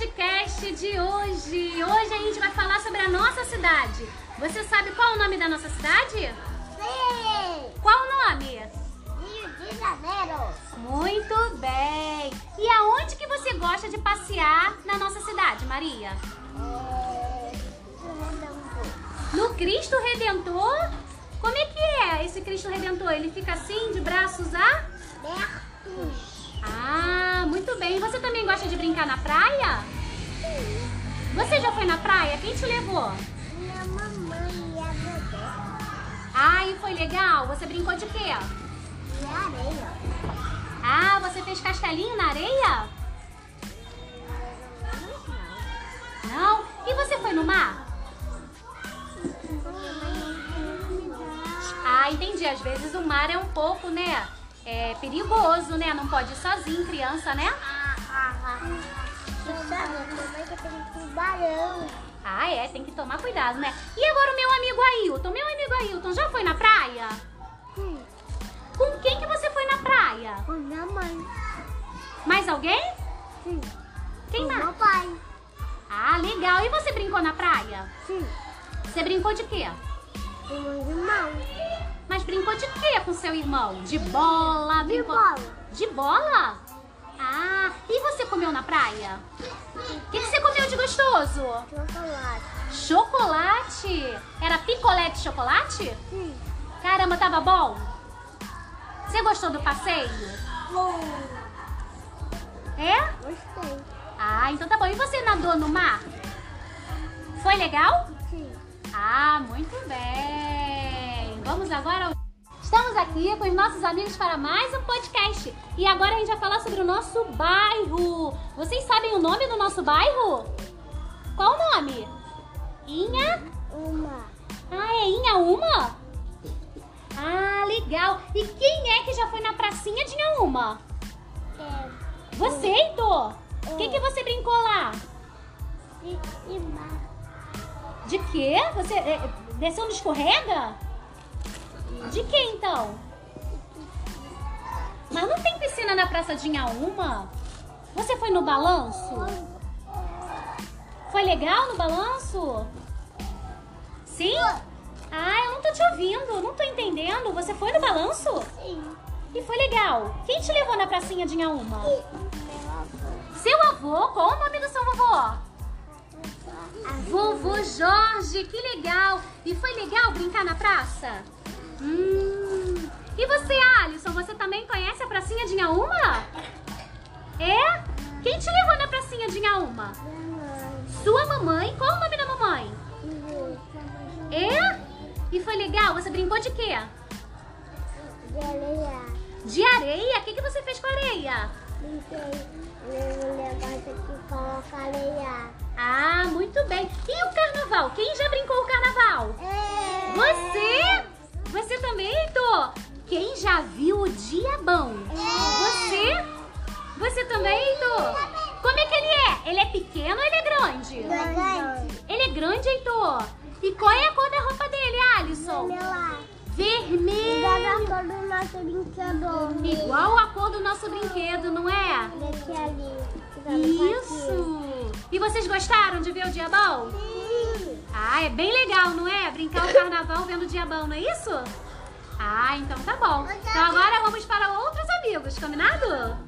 podcast de hoje. Hoje a gente vai falar sobre a nossa cidade. Você sabe qual é o nome da nossa cidade? Sim! Qual o nome? Rio de Janeiro! Muito bem. E aonde que você gosta de passear na nossa cidade, Maria? É... Redentor. No Cristo Redentor? Como é que é esse Cristo Redentor? Ele fica assim, de braços Bertus. Ah, muito bem. Você também gosta de brincar na praia? Você já foi na praia? Quem te levou? Minha mamãe e a bebê. Ah, e foi legal? Você brincou de quê? E a areia. Ah, você fez castelinho na areia? Não? E você foi no mar? Ah, entendi. Às vezes o mar é um pouco, né? É perigoso, né? Não pode ir sozinho, criança, né? Sabe, também que tem tubarão. Ah, é, tem que tomar cuidado, né? E agora o meu amigo Ailton? Meu amigo Ailton já foi na praia? Sim. Com quem que você foi na praia? Com minha mãe. Mais alguém? Sim. Quem Com mais? meu pai. Ah, legal. E você brincou na praia? Sim. Você brincou de quê? Com meus irmãos. Mas brincou de quê com seu irmão? De bola? De brincou- bola. De bola? Ah, e você comeu na praia? O que, que você comeu de gostoso? Chocolate. Chocolate? Era picolé de chocolate? Sim. Caramba, tava bom? Você gostou do passeio? É? Gostei. Ah, então tá bom. E você nadou no mar? Foi legal? Sim. Ah, muito bem. Vamos agora ao... Estamos aqui com os nossos amigos para mais um podcast. E agora a gente vai falar sobre o nosso bairro. Vocês sabem o nome do nosso bairro? Qual o nome? Inha? Uma. Ah, é Inha Uma? Ah, legal. E quem é que já foi na pracinha de Inha Uma? É. Você, Heitor? O que, que você brincou lá? De cima. De quê? Você é, desceu no escorrega? De que então? Mas não tem piscina na Praça de Inhaúma? Você foi no balanço? Foi legal no balanço? Sim? Ah, eu não tô te ouvindo, não tô entendendo. Você foi no balanço? Sim. E foi legal. Quem te levou na pracinha de Inhaúma? Seu avô? Qual o nome do seu vovô? Vovô Jorge, que legal! E foi legal brincar na praça? Hum. E você, Alisson, você também conhece a pracinha de Inhaúma? É? Quem te levou na pracinha de Inhaúma? Sua mamãe? Qual o nome da mamãe? É? E foi legal? Você brincou de quê? De areia. De areia? O que, que você fez com a areia? Brinquei. Já viu o Diabão? Você? Você também, Heitor? Como é que ele é? Ele é pequeno ou ele é grande? Grande. Ele é grande, Heitor? E qual é a cor da roupa dele, Alisson? Lá. Vermelho. Igual a cor do nosso brinquedo. Igual a cor do nosso brinquedo, não é? Desse ali. Isso! E vocês gostaram de ver o Diabão? Sim. Ah, é bem legal, não é? Brincar o carnaval vendo o Diabão, não é isso? Ah, então tá bom. Então agora vamos para outros amigos, combinado?